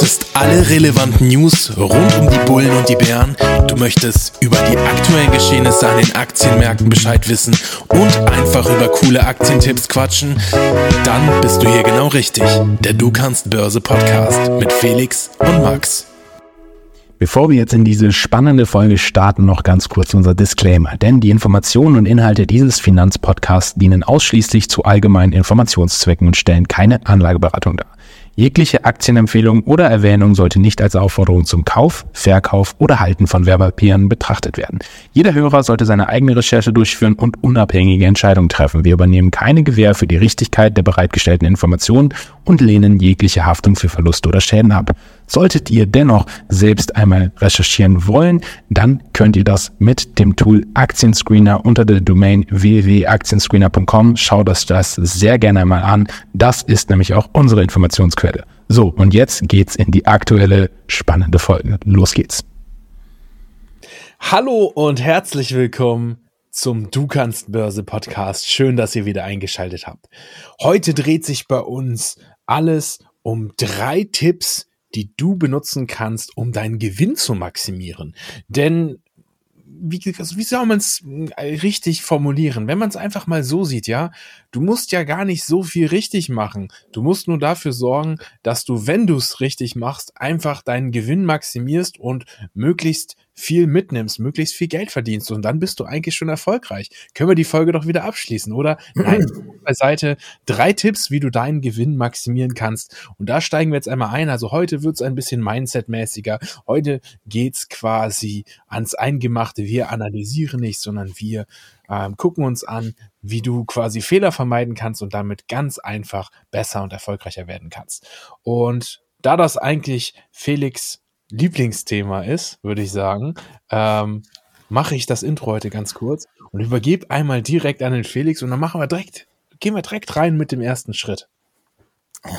möchtest alle relevanten News rund um die Bullen und die Bären, du möchtest über die aktuellen Geschehnisse an den Aktienmärkten Bescheid wissen und einfach über coole Aktientipps quatschen, dann bist du hier genau richtig. Der Du kannst Börse Podcast mit Felix und Max. Bevor wir jetzt in diese spannende Folge starten, noch ganz kurz unser Disclaimer. Denn die Informationen und Inhalte dieses Finanzpodcasts dienen ausschließlich zu allgemeinen Informationszwecken und stellen keine Anlageberatung dar. Jegliche Aktienempfehlung oder Erwähnung sollte nicht als Aufforderung zum Kauf, Verkauf oder Halten von Werbepapieren betrachtet werden. Jeder Hörer sollte seine eigene Recherche durchführen und unabhängige Entscheidungen treffen. Wir übernehmen keine Gewähr für die Richtigkeit der bereitgestellten Informationen und lehnen jegliche Haftung für Verluste oder Schäden ab. Solltet ihr dennoch selbst einmal recherchieren wollen, dann könnt ihr das mit dem Tool Aktienscreener unter der Domain www.aktienscreener.com. Schaut euch das sehr gerne einmal an. Das ist nämlich auch unsere Informationsquelle. So, und jetzt geht's in die aktuelle spannende Folge. Los geht's. Hallo und herzlich willkommen zum Du kannst Börse Podcast. Schön, dass ihr wieder eingeschaltet habt. Heute dreht sich bei uns alles um drei Tipps, die du benutzen kannst, um deinen Gewinn zu maximieren. Denn wie, also wie soll man es äh, richtig formulieren? Wenn man es einfach mal so sieht, ja, du musst ja gar nicht so viel richtig machen. Du musst nur dafür sorgen, dass du, wenn du es richtig machst, einfach deinen Gewinn maximierst und möglichst viel mitnimmst, möglichst viel Geld verdienst und dann bist du eigentlich schon erfolgreich. Können wir die Folge doch wieder abschließen, oder? Nein, beiseite drei Tipps, wie du deinen Gewinn maximieren kannst. Und da steigen wir jetzt einmal ein. Also heute wird es ein bisschen Mindset-mäßiger. Heute geht's quasi ans Eingemachte. Wir analysieren nicht, sondern wir ähm, gucken uns an, wie du quasi Fehler vermeiden kannst und damit ganz einfach besser und erfolgreicher werden kannst. Und da das eigentlich Felix Lieblingsthema ist, würde ich sagen, ähm, mache ich das Intro heute ganz kurz und übergebe einmal direkt an den Felix und dann machen wir direkt, gehen wir direkt rein mit dem ersten Schritt.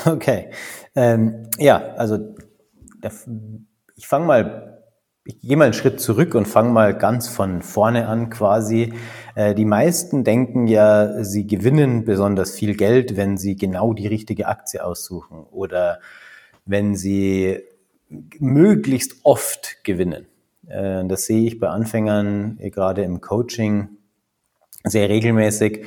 Okay. Ähm, ja, also ich fange mal, ich gehe mal einen Schritt zurück und fange mal ganz von vorne an quasi. Äh, die meisten denken ja, sie gewinnen besonders viel Geld, wenn sie genau die richtige Aktie aussuchen oder wenn sie möglichst oft gewinnen. Äh, das sehe ich bei Anfängern äh, gerade im Coaching sehr regelmäßig.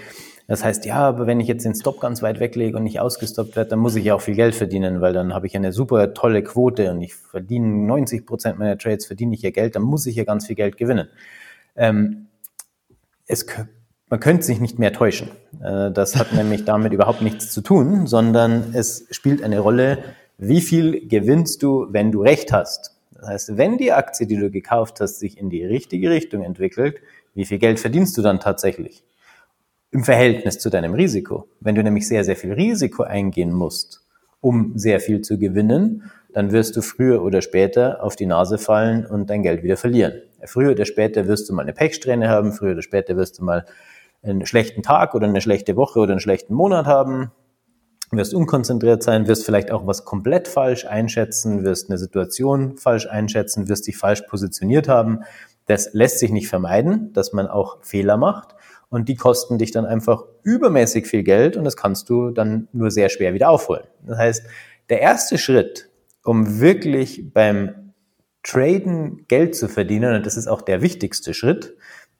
Das heißt, ja, aber wenn ich jetzt den Stop ganz weit weglege und nicht ausgestoppt werde, dann muss ich ja auch viel Geld verdienen, weil dann habe ich eine super tolle Quote und ich verdiene 90 Prozent meiner Trades, verdiene ich ja Geld, dann muss ich ja ganz viel Geld gewinnen. Ähm, es, man könnte sich nicht mehr täuschen. Äh, das hat nämlich damit überhaupt nichts zu tun, sondern es spielt eine Rolle, wie viel gewinnst du, wenn du recht hast? Das heißt, wenn die Aktie, die du gekauft hast, sich in die richtige Richtung entwickelt, wie viel Geld verdienst du dann tatsächlich? Im Verhältnis zu deinem Risiko. Wenn du nämlich sehr, sehr viel Risiko eingehen musst, um sehr viel zu gewinnen, dann wirst du früher oder später auf die Nase fallen und dein Geld wieder verlieren. Früher oder später wirst du mal eine Pechsträhne haben, früher oder später wirst du mal einen schlechten Tag oder eine schlechte Woche oder einen schlechten Monat haben wirst unkonzentriert sein, wirst vielleicht auch was komplett falsch einschätzen, wirst eine Situation falsch einschätzen, wirst dich falsch positioniert haben. Das lässt sich nicht vermeiden, dass man auch Fehler macht und die kosten dich dann einfach übermäßig viel Geld und das kannst du dann nur sehr schwer wieder aufholen. Das heißt, der erste Schritt, um wirklich beim Traden Geld zu verdienen, und das ist auch der wichtigste Schritt,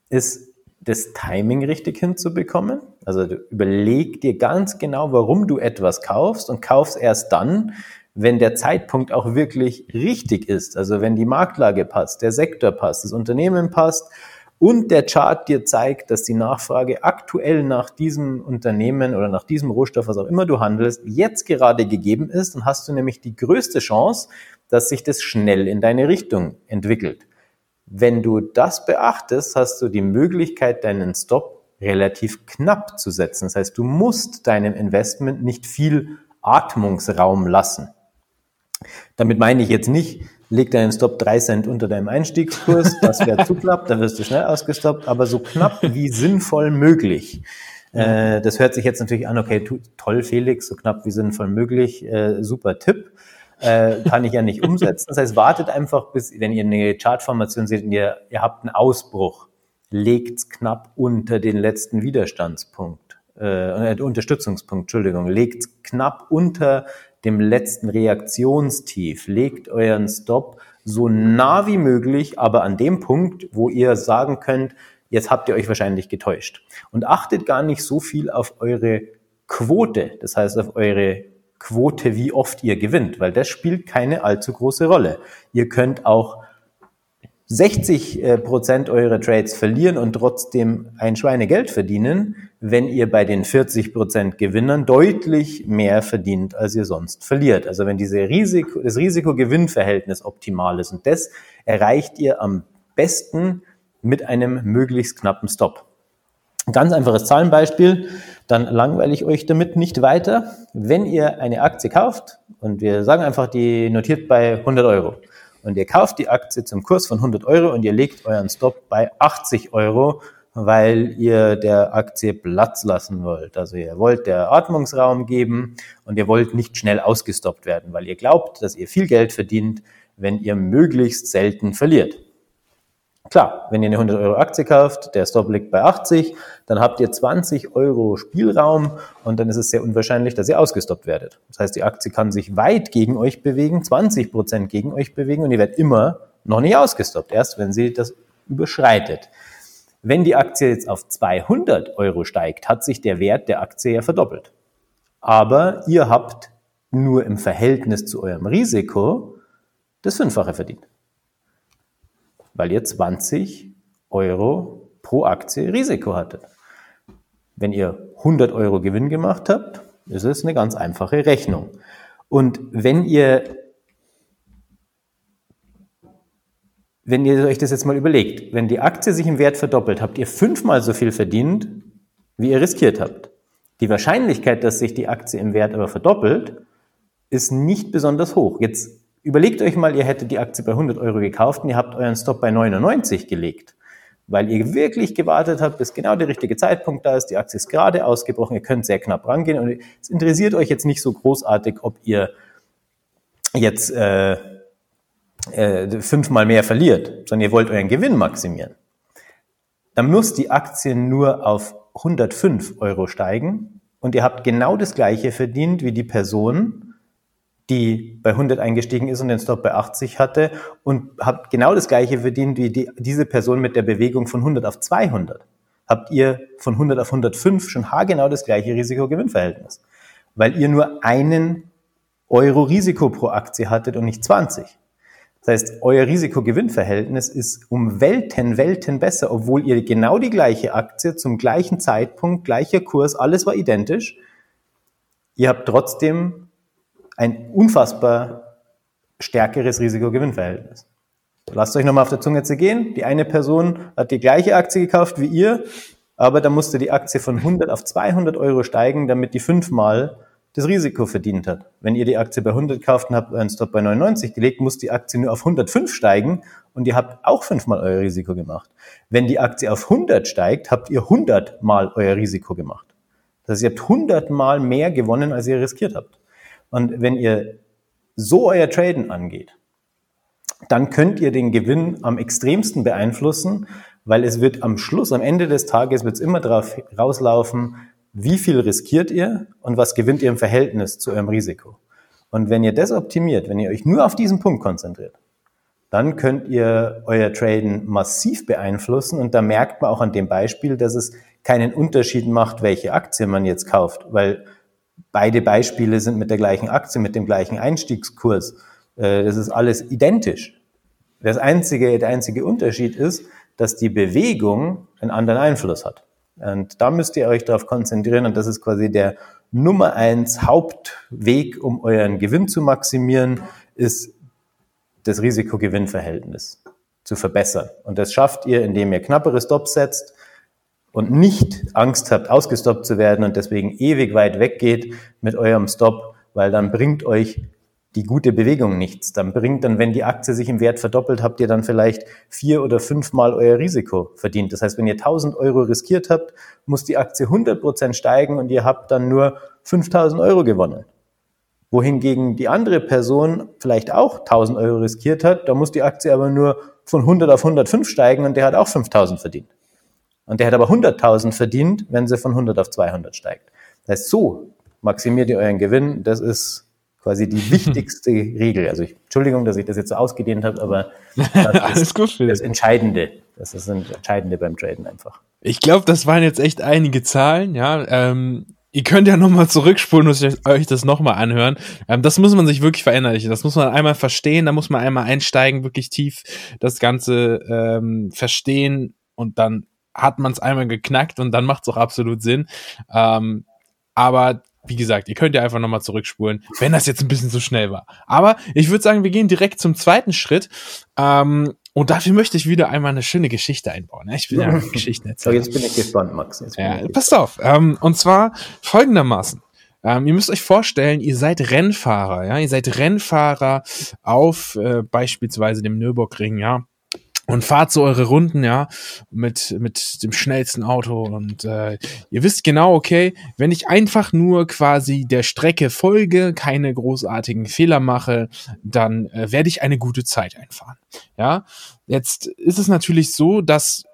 ist das Timing richtig hinzubekommen. Also überleg dir ganz genau, warum du etwas kaufst und kaufst erst dann, wenn der Zeitpunkt auch wirklich richtig ist. Also wenn die Marktlage passt, der Sektor passt, das Unternehmen passt und der Chart dir zeigt, dass die Nachfrage aktuell nach diesem Unternehmen oder nach diesem Rohstoff, was auch immer du handelst, jetzt gerade gegeben ist, dann hast du nämlich die größte Chance, dass sich das schnell in deine Richtung entwickelt. Wenn du das beachtest, hast du die Möglichkeit, deinen Stop relativ knapp zu setzen. Das heißt, du musst deinem Investment nicht viel Atmungsraum lassen. Damit meine ich jetzt nicht, leg deinen Stop drei Cent unter deinem Einstiegskurs, das wäre zu knapp, dann wirst du schnell ausgestoppt, aber so knapp wie sinnvoll möglich. Äh, das hört sich jetzt natürlich an, okay, toll Felix, so knapp wie sinnvoll möglich, äh, super Tipp äh, kann ich ja nicht umsetzen. Das heißt, wartet einfach bis, wenn ihr eine Chartformation seht und ihr, ihr habt einen Ausbruch, legt's knapp unter den letzten Widerstandspunkt, äh, äh Unterstützungspunkt, Entschuldigung, legt's knapp unter dem letzten Reaktionstief. Legt euren Stop so nah wie möglich, aber an dem Punkt, wo ihr sagen könnt, jetzt habt ihr euch wahrscheinlich getäuscht. Und achtet gar nicht so viel auf eure Quote, das heißt auf eure Quote, wie oft ihr gewinnt, weil das spielt keine allzu große Rolle. Ihr könnt auch 60 äh, Prozent eurer Trades verlieren und trotzdem ein Schweinegeld verdienen, wenn ihr bei den 40 Prozent Gewinnern deutlich mehr verdient, als ihr sonst verliert. Also wenn diese Risiko, das Risiko-Gewinn-Verhältnis optimal ist und das erreicht ihr am besten mit einem möglichst knappen Stop. Ganz einfaches Zahlenbeispiel, dann langweile ich euch damit nicht weiter. Wenn ihr eine Aktie kauft und wir sagen einfach, die notiert bei 100 Euro, und ihr kauft die Aktie zum Kurs von 100 Euro und ihr legt euren Stop bei 80 Euro, weil ihr der Aktie Platz lassen wollt. Also ihr wollt der Atmungsraum geben und ihr wollt nicht schnell ausgestoppt werden, weil ihr glaubt, dass ihr viel Geld verdient, wenn ihr möglichst selten verliert. Klar, wenn ihr eine 100 Euro Aktie kauft, der Stop liegt bei 80, dann habt ihr 20 Euro Spielraum und dann ist es sehr unwahrscheinlich, dass ihr ausgestoppt werdet. Das heißt, die Aktie kann sich weit gegen euch bewegen, 20 Prozent gegen euch bewegen und ihr werdet immer noch nicht ausgestoppt, erst wenn sie das überschreitet. Wenn die Aktie jetzt auf 200 Euro steigt, hat sich der Wert der Aktie ja verdoppelt. Aber ihr habt nur im Verhältnis zu eurem Risiko das Fünffache verdient weil ihr 20 Euro pro Aktie Risiko hattet. Wenn ihr 100 Euro Gewinn gemacht habt, ist es eine ganz einfache Rechnung. Und wenn ihr, wenn ihr euch das jetzt mal überlegt, wenn die Aktie sich im Wert verdoppelt, habt ihr fünfmal so viel verdient, wie ihr riskiert habt. Die Wahrscheinlichkeit, dass sich die Aktie im Wert aber verdoppelt, ist nicht besonders hoch. Jetzt Überlegt euch mal, ihr hättet die Aktie bei 100 Euro gekauft und ihr habt euren Stop bei 99 gelegt, weil ihr wirklich gewartet habt, bis genau der richtige Zeitpunkt da ist. Die Aktie ist gerade ausgebrochen, ihr könnt sehr knapp rangehen und es interessiert euch jetzt nicht so großartig, ob ihr jetzt äh, äh, fünfmal mehr verliert, sondern ihr wollt euren Gewinn maximieren. Dann muss die Aktie nur auf 105 Euro steigen und ihr habt genau das gleiche verdient wie die Person, die bei 100 eingestiegen ist und den Stop bei 80 hatte und habt genau das gleiche verdient wie die, diese Person mit der Bewegung von 100 auf 200. Habt ihr von 100 auf 105 schon haargenau das gleiche Risiko-Gewinn-Verhältnis, weil ihr nur einen Euro Risiko pro Aktie hattet und nicht 20. Das heißt, euer Risiko-Gewinn-Verhältnis ist um Welten, Welten besser, obwohl ihr genau die gleiche Aktie zum gleichen Zeitpunkt, gleicher Kurs, alles war identisch. Ihr habt trotzdem ein unfassbar stärkeres Risiko-Gewinn-Verhältnis. Lasst euch nochmal auf der Zunge zergehen. Die eine Person hat die gleiche Aktie gekauft wie ihr, aber da musste die Aktie von 100 auf 200 Euro steigen, damit die fünfmal das Risiko verdient hat. Wenn ihr die Aktie bei 100 kauft und habt euren Stop bei 99 gelegt, muss die Aktie nur auf 105 steigen und ihr habt auch fünfmal euer Risiko gemacht. Wenn die Aktie auf 100 steigt, habt ihr 100 mal euer Risiko gemacht. Das heißt, ihr habt 100 mal mehr gewonnen, als ihr riskiert habt. Und wenn ihr so euer Traden angeht, dann könnt ihr den Gewinn am extremsten beeinflussen, weil es wird am Schluss, am Ende des Tages, wird es immer darauf rauslaufen, wie viel riskiert ihr und was gewinnt ihr im Verhältnis zu eurem Risiko. Und wenn ihr das optimiert, wenn ihr euch nur auf diesen Punkt konzentriert, dann könnt ihr euer Traden massiv beeinflussen und da merkt man auch an dem Beispiel, dass es keinen Unterschied macht, welche Aktie man jetzt kauft, weil Beide Beispiele sind mit der gleichen Aktie, mit dem gleichen Einstiegskurs. Äh, das ist alles identisch. Das einzige, der einzige Unterschied ist, dass die Bewegung einen anderen Einfluss hat. Und da müsst ihr euch darauf konzentrieren und das ist quasi der Nummer eins Hauptweg, um euren Gewinn zu maximieren, ist das Risiko-Gewinn-Verhältnis zu verbessern. Und das schafft ihr, indem ihr knappere Stops setzt, und nicht Angst habt, ausgestoppt zu werden und deswegen ewig weit weggeht mit eurem Stop, weil dann bringt euch die gute Bewegung nichts. Dann bringt dann, wenn die Aktie sich im Wert verdoppelt, habt ihr dann vielleicht vier oder fünfmal euer Risiko verdient. Das heißt, wenn ihr 1000 Euro riskiert habt, muss die Aktie 100 Prozent steigen und ihr habt dann nur 5000 Euro gewonnen. Wohingegen die andere Person vielleicht auch 1000 Euro riskiert hat, da muss die Aktie aber nur von 100 auf 105 steigen und der hat auch 5000 verdient. Und der hat aber 100.000 verdient, wenn sie von 100 auf 200 steigt. Das heißt, so maximiert ihr euren Gewinn. Das ist quasi die wichtigste Regel. Also ich, Entschuldigung, dass ich das jetzt so ausgedehnt habe, aber das ist gut das Entscheidende. Das ist das Entscheidende beim Traden einfach. Ich glaube, das waren jetzt echt einige Zahlen, ja. Ähm, ihr könnt ja nochmal zurückspulen und euch das nochmal anhören. Ähm, das muss man sich wirklich verinnerlichen. Das muss man einmal verstehen, da muss man einmal einsteigen, wirklich tief das Ganze ähm, verstehen und dann hat man es einmal geknackt und dann macht es auch absolut Sinn. Ähm, aber wie gesagt, ihr könnt ja einfach nochmal zurückspulen, wenn das jetzt ein bisschen zu schnell war. Aber ich würde sagen, wir gehen direkt zum zweiten Schritt. Ähm, und dafür möchte ich wieder einmal eine schöne Geschichte einbauen. Ich bin ja Geschichten erzählen. So, jetzt bin ich gespannt, Max. Jetzt ja, passt auf. Ähm, und zwar folgendermaßen. Ähm, ihr müsst euch vorstellen, ihr seid Rennfahrer, ja, ihr seid Rennfahrer auf äh, beispielsweise dem Nürburgring, ja und fahrt so eure Runden, ja, mit, mit dem schnellsten Auto und äh, ihr wisst genau, okay, wenn ich einfach nur quasi der Strecke folge, keine großartigen Fehler mache, dann äh, werde ich eine gute Zeit einfahren. Ja, jetzt ist es natürlich so, dass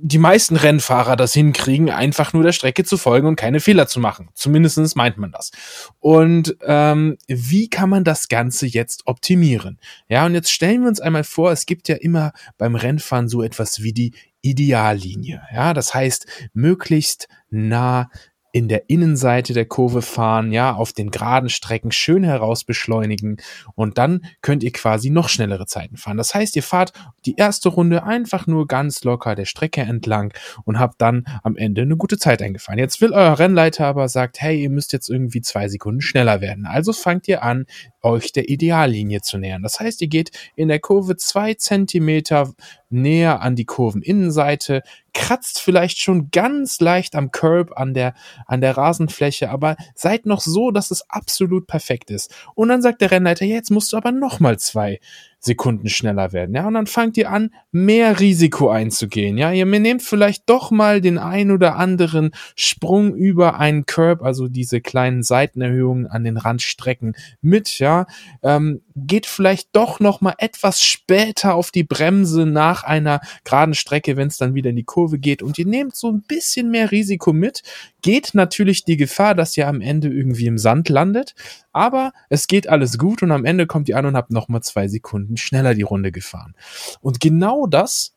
die meisten Rennfahrer das hinkriegen, einfach nur der Strecke zu folgen und keine Fehler zu machen. Zumindestens meint man das. Und ähm, wie kann man das Ganze jetzt optimieren? Ja, und jetzt stellen wir uns einmal vor, es gibt ja immer beim Rennfahren so etwas wie die Ideallinie. Ja, das heißt, möglichst nah in der Innenseite der Kurve fahren, ja, auf den geraden Strecken schön heraus beschleunigen und dann könnt ihr quasi noch schnellere Zeiten fahren. Das heißt, ihr fahrt die erste Runde einfach nur ganz locker der Strecke entlang und habt dann am Ende eine gute Zeit eingefahren. Jetzt will euer Rennleiter aber sagt, hey, ihr müsst jetzt irgendwie zwei Sekunden schneller werden. Also fangt ihr an, euch der Ideallinie zu nähern. Das heißt, ihr geht in der Kurve zwei Zentimeter näher an die Kurveninnenseite, kratzt vielleicht schon ganz leicht am Curb an der, an der Rasenfläche, aber seid noch so, dass es absolut perfekt ist. Und dann sagt der Rennleiter, ja, jetzt musst du aber nochmal zwei Sekunden schneller werden. Ja, und dann fangt ihr an, mehr Risiko einzugehen. Ja, ihr nehmt vielleicht doch mal den ein oder anderen Sprung über einen Curb, also diese kleinen Seitenerhöhungen an den Randstrecken mit. Ja, ähm, geht vielleicht doch noch mal etwas später auf die Bremse nach einer geraden Strecke, wenn es dann wieder in die Kurve geht. Und ihr nehmt so ein bisschen mehr Risiko mit. Geht natürlich die Gefahr, dass ihr am Ende irgendwie im Sand landet. Aber es geht alles gut und am Ende kommt ihr an und habt nochmal zwei Sekunden schneller die Runde gefahren. Und genau das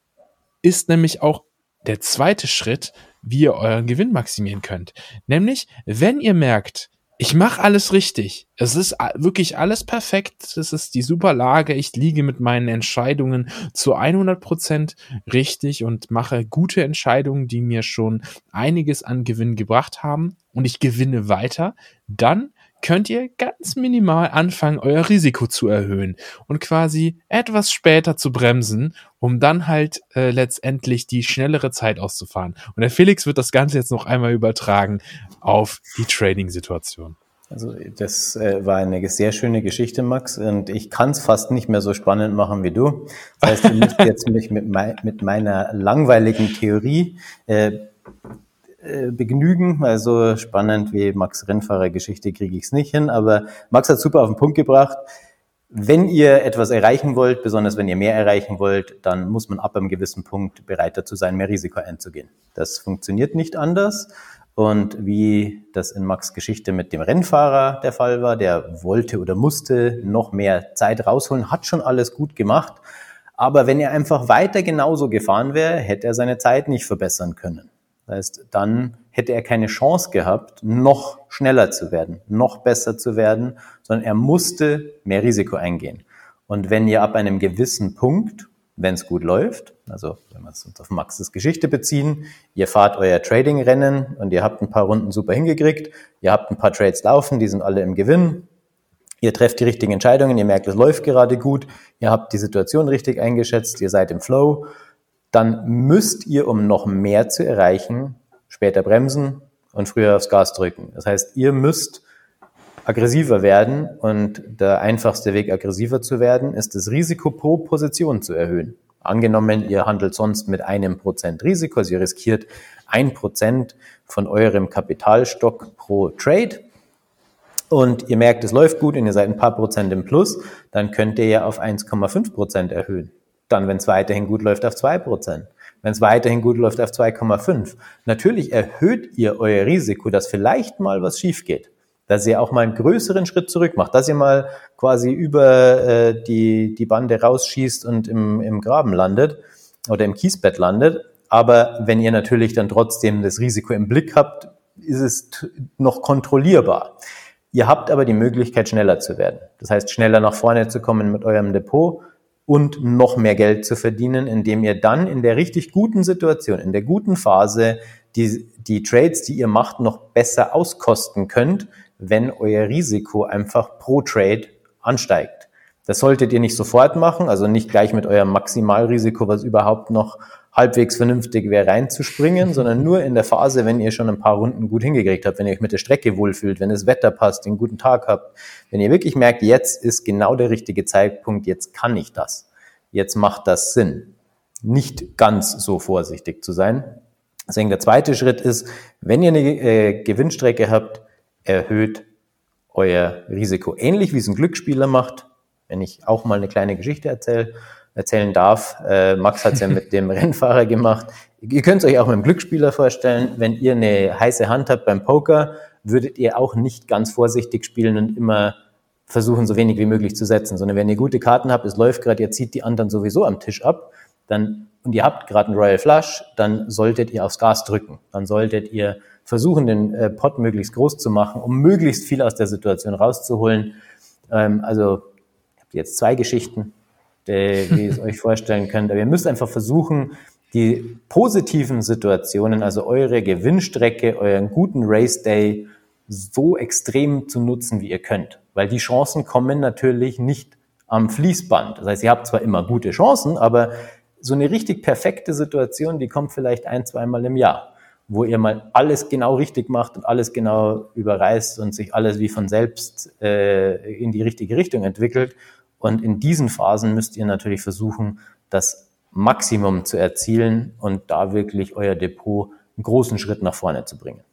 ist nämlich auch der zweite Schritt, wie ihr euren Gewinn maximieren könnt. Nämlich, wenn ihr merkt, ich mache alles richtig. Es ist wirklich alles perfekt. Es ist die super Lage. Ich liege mit meinen Entscheidungen zu 100 Prozent richtig und mache gute Entscheidungen, die mir schon einiges an Gewinn gebracht haben und ich gewinne weiter. Dann könnt ihr ganz minimal anfangen, euer Risiko zu erhöhen und quasi etwas später zu bremsen, um dann halt äh, letztendlich die schnellere Zeit auszufahren. Und der Felix wird das Ganze jetzt noch einmal übertragen auf die Trading-Situation. Also das äh, war eine sehr schöne Geschichte, Max, und ich kann es fast nicht mehr so spannend machen wie du. Das heißt, du musst jetzt mich mit, mei mit meiner langweiligen Theorie äh, äh, begnügen. Also spannend wie Max Rennfahrer-Geschichte kriege ich es nicht hin, aber Max hat super auf den Punkt gebracht. Wenn ihr etwas erreichen wollt, besonders wenn ihr mehr erreichen wollt, dann muss man ab einem gewissen Punkt bereit dazu sein, mehr Risiko einzugehen. Das funktioniert nicht anders. Und wie das in Max Geschichte mit dem Rennfahrer der Fall war, der wollte oder musste noch mehr Zeit rausholen, hat schon alles gut gemacht. Aber wenn er einfach weiter genauso gefahren wäre, hätte er seine Zeit nicht verbessern können. Das heißt, dann hätte er keine Chance gehabt, noch schneller zu werden, noch besser zu werden, sondern er musste mehr Risiko eingehen. Und wenn ihr ab einem gewissen Punkt, wenn es gut läuft, also wenn wir es uns auf Maxes Geschichte beziehen, ihr fahrt euer Trading-Rennen und ihr habt ein paar Runden super hingekriegt, ihr habt ein paar Trades laufen, die sind alle im Gewinn, ihr trefft die richtigen Entscheidungen, ihr merkt, es läuft gerade gut, ihr habt die Situation richtig eingeschätzt, ihr seid im Flow dann müsst ihr, um noch mehr zu erreichen, später bremsen und früher aufs Gas drücken. Das heißt, ihr müsst aggressiver werden und der einfachste Weg, aggressiver zu werden, ist das Risiko pro Position zu erhöhen. Angenommen, ihr handelt sonst mit einem Prozent Risiko, also ihr riskiert ein Prozent von eurem Kapitalstock pro Trade und ihr merkt, es läuft gut und ihr seid ein paar Prozent im Plus, dann könnt ihr ja auf 1,5 Prozent erhöhen dann, wenn es weiterhin gut läuft, auf 2%. Wenn es weiterhin gut läuft, auf 2,5. Natürlich erhöht ihr euer Risiko, dass vielleicht mal was schief geht. dass ihr auch mal einen größeren Schritt zurück macht, dass ihr mal quasi über äh, die, die Bande rausschießt und im, im Graben landet oder im Kiesbett landet. Aber wenn ihr natürlich dann trotzdem das Risiko im Blick habt, ist es noch kontrollierbar. Ihr habt aber die Möglichkeit, schneller zu werden. Das heißt, schneller nach vorne zu kommen mit eurem Depot und noch mehr Geld zu verdienen, indem ihr dann in der richtig guten Situation, in der guten Phase die, die Trades, die ihr macht, noch besser auskosten könnt, wenn euer Risiko einfach pro Trade ansteigt. Das solltet ihr nicht sofort machen, also nicht gleich mit eurem Maximalrisiko, was überhaupt noch halbwegs vernünftig wäre, reinzuspringen, sondern nur in der Phase, wenn ihr schon ein paar Runden gut hingekriegt habt, wenn ihr euch mit der Strecke wohlfühlt, wenn das Wetter passt, einen guten Tag habt, wenn ihr wirklich merkt, jetzt ist genau der richtige Zeitpunkt, jetzt kann ich das, jetzt macht das Sinn. Nicht ganz so vorsichtig zu sein. Deswegen der zweite Schritt ist, wenn ihr eine äh, Gewinnstrecke habt, erhöht euer Risiko. Ähnlich wie es ein Glücksspieler macht, wenn ich auch mal eine kleine Geschichte erzähle, erzählen darf. Äh, Max hat es ja mit dem Rennfahrer gemacht. Ihr könnt es euch auch mit dem Glücksspieler vorstellen. Wenn ihr eine heiße Hand habt beim Poker, würdet ihr auch nicht ganz vorsichtig spielen und immer versuchen, so wenig wie möglich zu setzen, sondern wenn ihr gute Karten habt, es läuft gerade, ihr zieht die anderen sowieso am Tisch ab, dann und ihr habt gerade einen Royal Flush, dann solltet ihr aufs Gas drücken. Dann solltet ihr versuchen, den äh, Pot möglichst groß zu machen, um möglichst viel aus der Situation rauszuholen. Ähm, also ich habe jetzt zwei Geschichten, wie ihr es euch vorstellen könnt. Aber ihr müsst einfach versuchen, die positiven Situationen, also eure Gewinnstrecke, euren guten Race Day so extrem zu nutzen, wie ihr könnt. Weil die Chancen kommen natürlich nicht am Fließband. Das heißt, ihr habt zwar immer gute Chancen, aber so eine richtig perfekte Situation, die kommt vielleicht ein, zweimal im Jahr, wo ihr mal alles genau richtig macht und alles genau überreißt und sich alles wie von selbst äh, in die richtige Richtung entwickelt. Und in diesen Phasen müsst ihr natürlich versuchen, das Maximum zu erzielen und da wirklich euer Depot einen großen Schritt nach vorne zu bringen.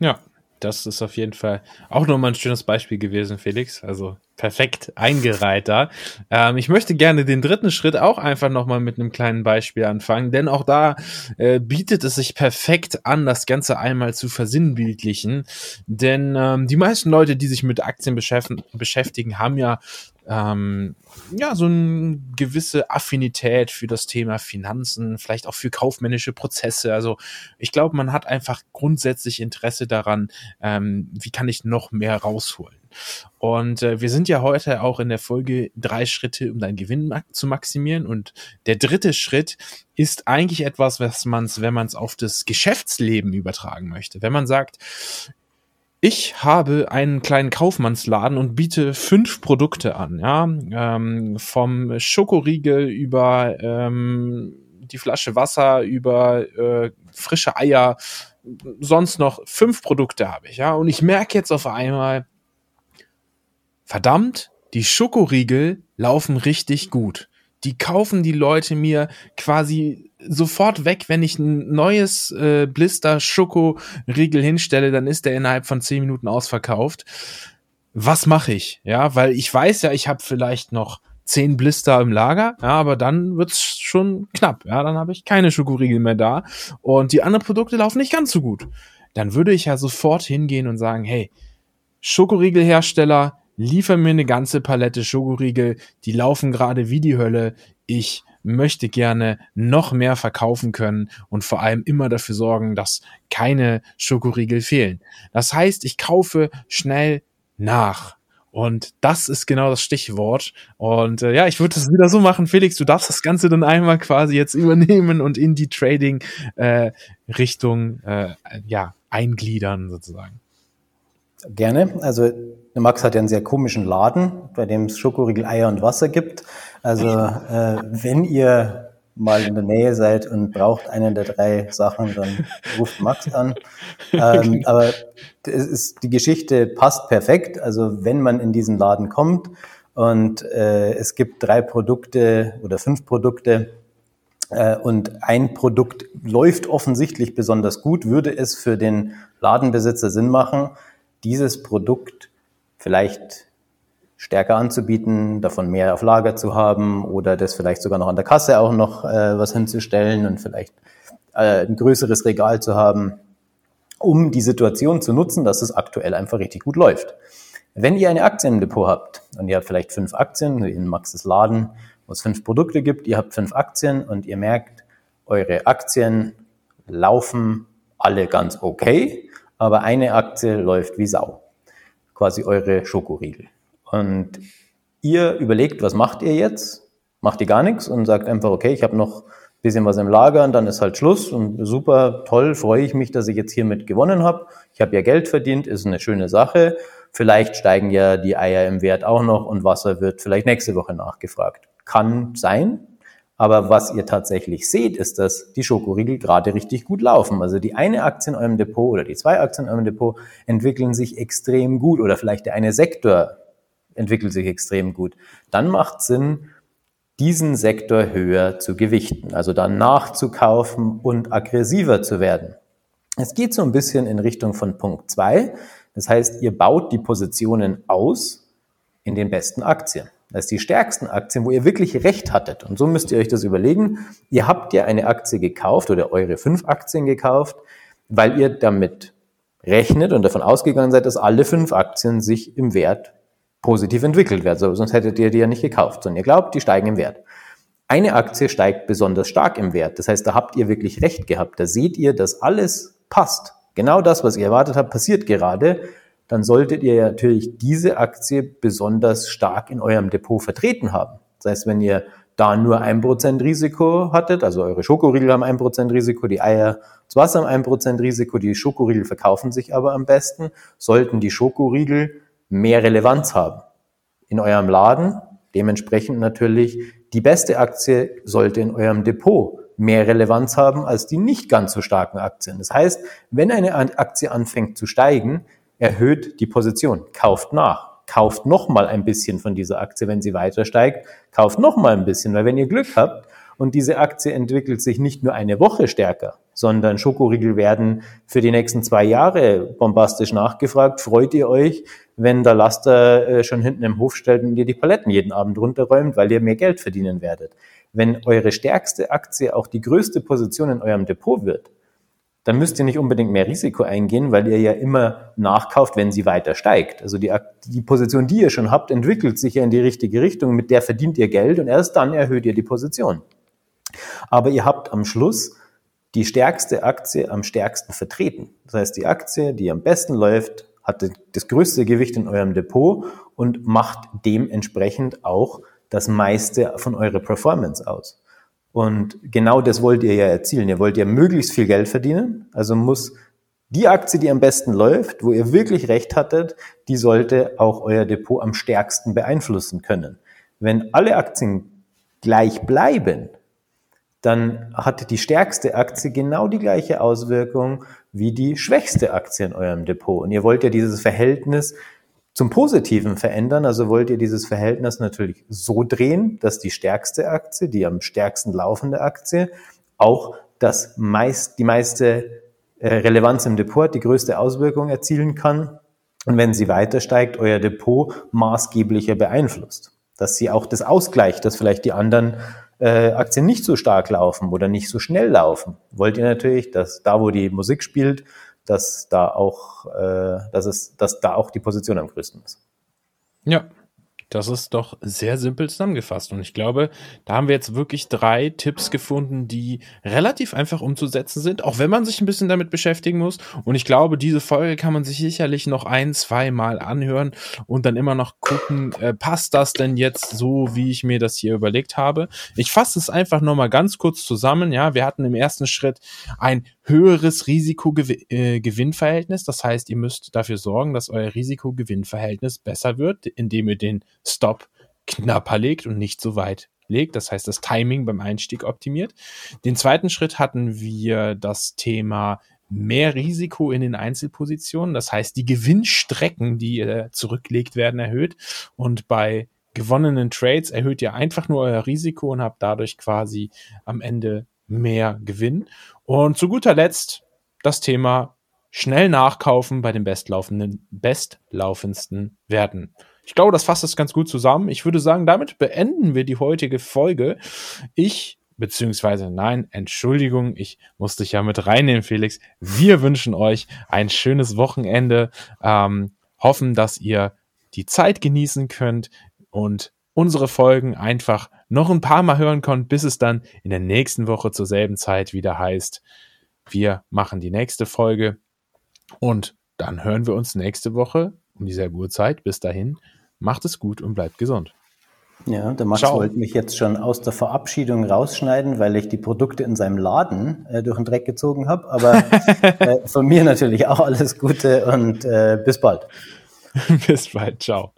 Ja, das ist auf jeden Fall auch nochmal ein schönes Beispiel gewesen, Felix. Also perfekt eingereiht da. Ähm, ich möchte gerne den dritten Schritt auch einfach nochmal mit einem kleinen Beispiel anfangen, denn auch da äh, bietet es sich perfekt an, das Ganze einmal zu versinnbildlichen. Denn ähm, die meisten Leute, die sich mit Aktien beschäftigen, haben ja ähm, ja, so eine gewisse Affinität für das Thema Finanzen, vielleicht auch für kaufmännische Prozesse. Also ich glaube, man hat einfach grundsätzlich Interesse daran, ähm, wie kann ich noch mehr rausholen. Und äh, wir sind ja heute auch in der Folge drei Schritte, um deinen Gewinn zu maximieren. Und der dritte Schritt ist eigentlich etwas, was man es, wenn man es auf das Geschäftsleben übertragen möchte. Wenn man sagt, ich habe einen kleinen Kaufmannsladen und biete fünf Produkte an, ja, ähm, vom Schokoriegel über ähm, die Flasche Wasser, über äh, frische Eier, sonst noch fünf Produkte habe ich, ja, und ich merke jetzt auf einmal, verdammt, die Schokoriegel laufen richtig gut. Die kaufen die Leute mir quasi sofort weg, wenn ich ein neues äh, Blister Schokoriegel hinstelle, dann ist der innerhalb von zehn Minuten ausverkauft. Was mache ich? Ja, weil ich weiß ja, ich habe vielleicht noch zehn Blister im Lager, ja, aber dann wird's schon knapp. Ja, dann habe ich keine Schokoriegel mehr da und die anderen Produkte laufen nicht ganz so gut. Dann würde ich ja sofort hingehen und sagen, hey, Schokoriegelhersteller, liefer mir eine ganze Palette Schokoriegel, die laufen gerade wie die Hölle. Ich möchte gerne noch mehr verkaufen können und vor allem immer dafür sorgen, dass keine Schokoriegel fehlen. Das heißt, ich kaufe schnell nach. Und das ist genau das Stichwort. Und äh, ja, ich würde es wieder so machen, Felix, du darfst das Ganze dann einmal quasi jetzt übernehmen und in die Trading-Richtung äh, äh, ja, eingliedern sozusagen. Gerne. Also der Max hat ja einen sehr komischen Laden, bei dem es Schokoriegel, Eier und Wasser gibt. Also äh, wenn ihr mal in der Nähe seid und braucht eine der drei Sachen, dann ruft Max an. Ähm, aber ist, die Geschichte passt perfekt. Also wenn man in diesen Laden kommt und äh, es gibt drei Produkte oder fünf Produkte äh, und ein Produkt läuft offensichtlich besonders gut, würde es für den Ladenbesitzer Sinn machen, dieses Produkt vielleicht stärker anzubieten, davon mehr auf Lager zu haben oder das vielleicht sogar noch an der Kasse auch noch äh, was hinzustellen und vielleicht äh, ein größeres Regal zu haben. um die Situation zu nutzen, dass es aktuell einfach richtig gut läuft. Wenn ihr eine Aktie im Depot habt und ihr habt vielleicht fünf Aktien, in Maxes Laden, wo es fünf Produkte gibt, ihr habt fünf Aktien und ihr merkt, eure Aktien laufen alle ganz okay, aber eine Aktie läuft wie Sau. Quasi eure Schokoriegel. Und ihr überlegt, was macht ihr jetzt? Macht ihr gar nichts und sagt einfach, okay, ich habe noch bisschen was im Lager und dann ist halt Schluss und super toll, freue ich mich, dass ich jetzt hiermit gewonnen habe. Ich habe ja Geld verdient, ist eine schöne Sache. Vielleicht steigen ja die Eier im Wert auch noch und Wasser wird vielleicht nächste Woche nachgefragt. Kann sein, aber was ihr tatsächlich seht, ist, dass die Schokoriegel gerade richtig gut laufen. Also die eine Aktie in eurem Depot oder die zwei Aktien in eurem Depot entwickeln sich extrem gut oder vielleicht der eine Sektor entwickelt sich extrem gut. Dann macht Sinn, diesen Sektor höher zu gewichten, also dann nachzukaufen und aggressiver zu werden. Es geht so ein bisschen in Richtung von Punkt zwei. Das heißt, ihr baut die Positionen aus in den besten Aktien. Heißt, die stärksten Aktien, wo ihr wirklich recht hattet. Und so müsst ihr euch das überlegen. Ihr habt ja eine Aktie gekauft oder eure fünf Aktien gekauft, weil ihr damit rechnet und davon ausgegangen seid, dass alle fünf Aktien sich im Wert positiv entwickelt wird. So, sonst hättet ihr die ja nicht gekauft, sondern ihr glaubt, die steigen im Wert. Eine Aktie steigt besonders stark im Wert. Das heißt, da habt ihr wirklich recht gehabt. Da seht ihr, dass alles passt. Genau das, was ihr erwartet habt, passiert gerade. Dann solltet ihr natürlich diese Aktie besonders stark in eurem Depot vertreten haben. Das heißt, wenn ihr da nur ein Prozent Risiko hattet, also eure Schokoriegel haben ein Prozent Risiko, die Eier, das Wasser haben ein Prozent Risiko, die Schokoriegel verkaufen sich aber am besten, sollten die Schokoriegel mehr Relevanz haben in eurem Laden. Dementsprechend natürlich die beste Aktie sollte in eurem Depot mehr Relevanz haben als die nicht ganz so starken Aktien. Das heißt, wenn eine Aktie anfängt zu steigen, erhöht die Position, kauft nach, kauft nochmal ein bisschen von dieser Aktie, wenn sie weiter steigt, kauft nochmal ein bisschen, weil wenn ihr Glück habt, und diese Aktie entwickelt sich nicht nur eine Woche stärker, sondern Schokoriegel werden für die nächsten zwei Jahre bombastisch nachgefragt. Freut ihr euch, wenn der Laster äh, schon hinten im Hof stellt und ihr die Paletten jeden Abend runterräumt, weil ihr mehr Geld verdienen werdet? Wenn eure stärkste Aktie auch die größte Position in eurem Depot wird, dann müsst ihr nicht unbedingt mehr Risiko eingehen, weil ihr ja immer nachkauft, wenn sie weiter steigt. Also die, die Position, die ihr schon habt, entwickelt sich ja in die richtige Richtung, mit der verdient ihr Geld und erst dann erhöht ihr die Position. Aber ihr habt am Schluss die stärkste Aktie am stärksten vertreten. Das heißt, die Aktie, die am besten läuft, hat das größte Gewicht in eurem Depot und macht dementsprechend auch das meiste von eurer Performance aus. Und genau das wollt ihr ja erzielen. Ihr wollt ja möglichst viel Geld verdienen. Also muss die Aktie, die am besten läuft, wo ihr wirklich recht hattet, die sollte auch euer Depot am stärksten beeinflussen können. Wenn alle Aktien gleich bleiben, dann hat die stärkste Aktie genau die gleiche Auswirkung wie die schwächste Aktie in eurem Depot. Und ihr wollt ja dieses Verhältnis zum Positiven verändern, also wollt ihr dieses Verhältnis natürlich so drehen, dass die stärkste Aktie, die am stärksten laufende Aktie, auch das meist, die meiste äh, Relevanz im Depot die größte Auswirkung erzielen kann. Und wenn sie weiter steigt, euer Depot maßgeblicher beeinflusst. Dass sie auch das ausgleicht, dass vielleicht die anderen äh, Aktien nicht so stark laufen oder nicht so schnell laufen, wollt ihr natürlich, dass da, wo die Musik spielt, dass da auch, äh, dass es, dass da auch die Position am größten ist. Ja, das ist doch sehr simpel zusammengefasst. Und ich glaube, da haben wir jetzt wirklich drei Tipps gefunden, die relativ einfach umzusetzen sind, auch wenn man sich ein bisschen damit beschäftigen muss. Und ich glaube, diese Folge kann man sich sicherlich noch ein, zwei Mal anhören und dann immer noch gucken, äh, passt das denn jetzt so, wie ich mir das hier überlegt habe? Ich fasse es einfach nochmal ganz kurz zusammen. Ja, wir hatten im ersten Schritt ein höheres Risiko-Gewinnverhältnis. Das heißt, ihr müsst dafür sorgen, dass euer Risiko-Gewinnverhältnis besser wird, indem ihr den Stop knapper legt und nicht so weit legt. Das heißt, das Timing beim Einstieg optimiert. Den zweiten Schritt hatten wir das Thema mehr Risiko in den Einzelpositionen. Das heißt, die Gewinnstrecken, die ihr zurücklegt, werden erhöht. Und bei gewonnenen Trades erhöht ihr einfach nur euer Risiko und habt dadurch quasi am Ende mehr Gewinn. Und zu guter Letzt das Thema schnell nachkaufen bei den bestlaufenden, bestlaufendsten Werten. Ich glaube, das fasst das ganz gut zusammen. Ich würde sagen, damit beenden wir die heutige Folge. Ich beziehungsweise nein, Entschuldigung, ich muss dich ja mit reinnehmen, Felix. Wir wünschen euch ein schönes Wochenende, ähm, hoffen, dass ihr die Zeit genießen könnt und unsere Folgen einfach noch ein paar Mal hören könnt, bis es dann in der nächsten Woche zur selben Zeit wieder heißt, wir machen die nächste Folge und dann hören wir uns nächste Woche um dieselbe Uhrzeit. Bis dahin, macht es gut und bleibt gesund. Ja, der Max Ciao. wollte mich jetzt schon aus der Verabschiedung rausschneiden, weil ich die Produkte in seinem Laden äh, durch den Dreck gezogen habe. Aber äh, von mir natürlich auch alles Gute und äh, bis bald. bis bald. Ciao.